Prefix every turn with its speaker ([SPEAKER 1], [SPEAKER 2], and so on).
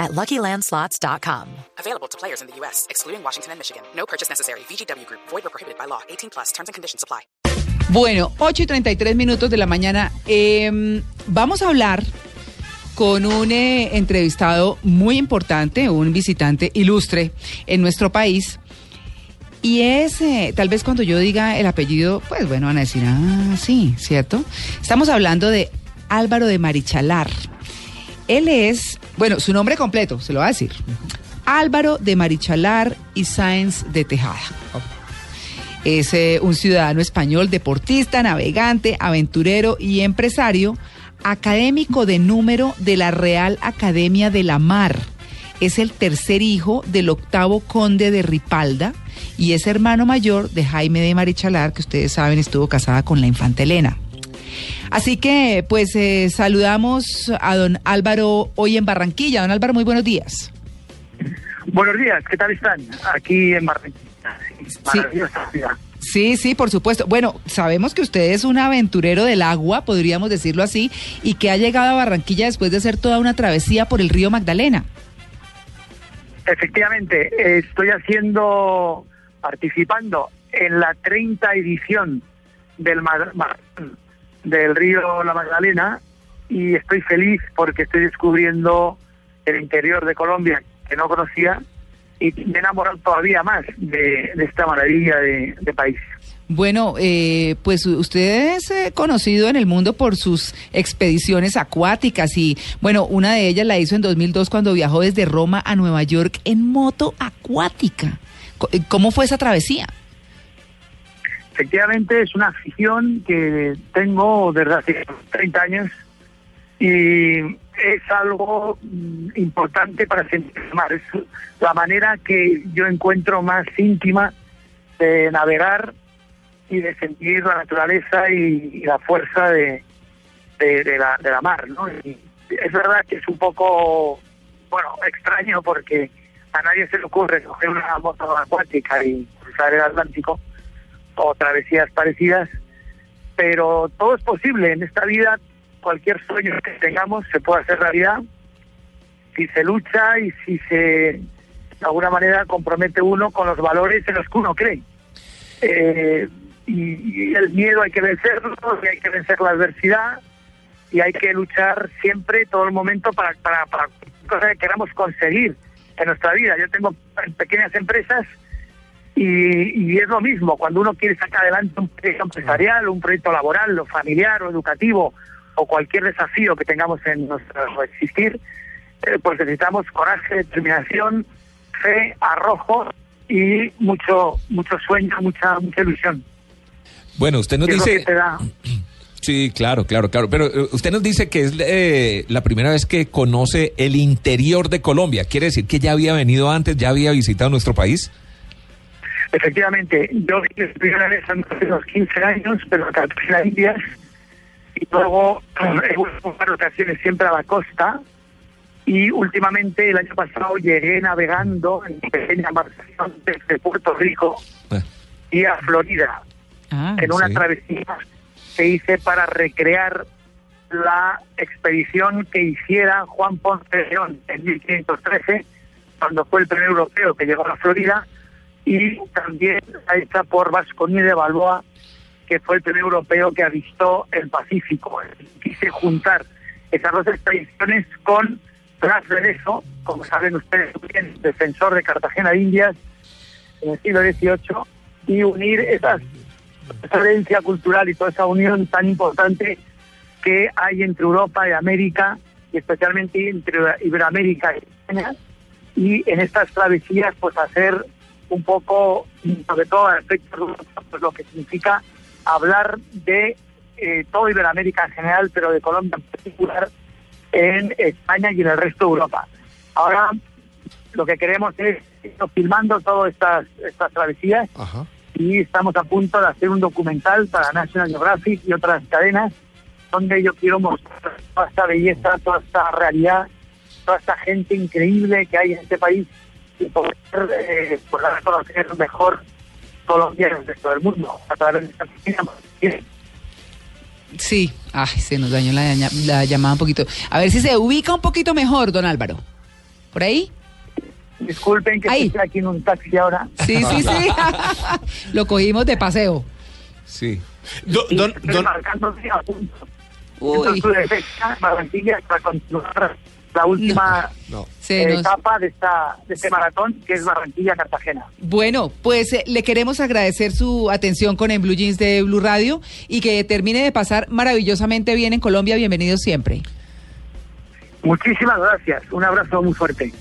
[SPEAKER 1] at LuckyLandSlots.com.
[SPEAKER 2] Available to players in the U.S., excluding Washington and Michigan. No purchase necessary. VGW Group. Void or prohibited by law. 18 plus. Terms and conditions apply.
[SPEAKER 3] Bueno, 8 y 33 minutos de la mañana. Eh, vamos a hablar con un eh, entrevistado muy importante, un visitante ilustre en nuestro país. Y es, eh, tal vez cuando yo diga el apellido, pues bueno, van a decir, ah, sí, ¿cierto? Estamos hablando de Álvaro de Marichalar. Él es, bueno, su nombre completo, se lo va a decir. Álvaro de Marichalar y Sáenz de Tejada. Es eh, un ciudadano español, deportista, navegante, aventurero y empresario, académico de número de la Real Academia de la Mar. Es el tercer hijo del octavo conde de Ripalda y es hermano mayor de Jaime de Marichalar, que ustedes saben estuvo casada con la infanta Elena. Así que, pues, eh, saludamos a don Álvaro hoy en Barranquilla. Don Álvaro, muy buenos días.
[SPEAKER 4] Buenos días, ¿qué tal están? Aquí en Barranquilla. Maravillosa ciudad.
[SPEAKER 3] Sí, sí, por supuesto. Bueno, sabemos que usted es un aventurero del agua, podríamos decirlo así, y que ha llegado a Barranquilla después de hacer toda una travesía por el río Magdalena.
[SPEAKER 4] Efectivamente, estoy haciendo, participando en la 30 edición del mar- maratón del río La Magdalena y estoy feliz porque estoy descubriendo el interior de Colombia que no conocía y me he todavía más de, esta maravilla de, país.
[SPEAKER 3] Bueno, eh, pues usted es eh, conocido en el mundo por sus expediciones acuáticas y, bueno, una de ellas la hizo en 2002 cuando viajó desde Roma a Nueva York en moto acuática. ¿Cómo fue esa travesía?
[SPEAKER 4] Efectivamente es una afición que tengo desde hace 30 años y es algo mm, importante para sentir mar. Es la manera que yo encuentro más íntima de navegar y de sentir la naturaleza y, la fuerza de, de, la, de la mar. es verdad que es un poco, bueno, extraño porque a nadie se le ocurre coger una moto acuática y cruzar el Atlántico o travesías parecidas, pero todo es posible en esta vida. Cualquier sueño que tengamos se puede hacer realidad si se lucha y si se de alguna manera compromete uno con los valores en los que uno cree. Eh, y, el miedo hay que vencerlo, y hay que vencer la adversidad y hay que luchar siempre, todo el momento, para, para, para cosas que queramos conseguir en nuestra vida. Yo tengo pequeñas empresas y, y es lo mismo, cuando uno quiere sacar adelante un proyecto empresarial, un proyecto laboral, o familiar o educativo, o cualquier desafío que tengamos en nuestro existir, eh, pues necesitamos coraje, determinación, fe, arrojo y mucho mucho sueño, mucha mucha ilusión.
[SPEAKER 5] Bueno, usted nos dice... Sí, claro, claro, claro. Pero eh, usted nos dice que es eh, la primera vez que conoce el interior de Colombia. ¿Quiere decir que ya había venido antes, ya había visitado nuestro país?
[SPEAKER 4] Efectivamente, yo vine la primera vez hace unos 15 años, pero a Cartagena, Indias, y luego he vuelto en varias ocasiones siempre a la costa, y últimamente el año pasado llegué navegando en pequeña embarcación desde Puerto Rico
[SPEAKER 5] Eh,
[SPEAKER 4] y a Florida,
[SPEAKER 3] Ah,
[SPEAKER 4] en una
[SPEAKER 5] sí.
[SPEAKER 4] travesía que hice para recrear la expedición que hiciera Juan Ponce de León en 1513, cuando fue el primer europeo que llegó a la Florida, y también la hecha por Vasconí de Balboa, que fue el primer europeo que avistó el Pacífico. Quise juntar esas dos expediciones con Blas de Lezo, como saben ustedes bien, defensor de Cartagena de Indias en el siglo XVIII, y unir esa herencia cultural y toda esa unión tan importante que hay entre Europa y América, y especialmente entre Iberoamérica y España, y en estas travesías pues hacer un poco, sobre todo al pues lo que significa hablar de eh, todo Iberoamérica en general, pero de Colombia en particular, en España y en el resto de Europa. Ahora lo que queremos es ir filmando todas estas, estas travesías y estamos a punto de hacer un documental para National Geographic y otras cadenas donde yo quiero mostrar toda esta belleza, toda esta realidad, toda esta gente increíble que hay en este país y poder eh, pues, dar a conocer mejor Colombia en el resto del mundo a través de esta pequeña
[SPEAKER 3] Sí, ay, se nos dañó la, la llamada un poquito. A ver si se ubica un poquito mejor, don Álvaro. ¿Por ahí?
[SPEAKER 4] Disculpen que
[SPEAKER 3] Ahí.
[SPEAKER 4] estoy aquí en un taxi ahora.
[SPEAKER 3] Sí, sí, sí. Lo cogimos de paseo.
[SPEAKER 5] Sí.
[SPEAKER 6] Do-
[SPEAKER 4] Y
[SPEAKER 6] don, don-
[SPEAKER 4] marcándose a punto.
[SPEAKER 3] Uy.
[SPEAKER 4] Entonces, de fecha, Barranquilla para continuar la última
[SPEAKER 5] No.
[SPEAKER 4] Eh,
[SPEAKER 3] nos-
[SPEAKER 4] etapa de esta de este maratón que es Barranquilla Cartagena.
[SPEAKER 3] Bueno, pues eh, le queremos agradecer su atención con el Blue Jeans de Blue Radio y que termine de pasar maravillosamente bien en Colombia. Bienvenido siempre.
[SPEAKER 4] Muchísimas gracias. Un abrazo muy fuerte.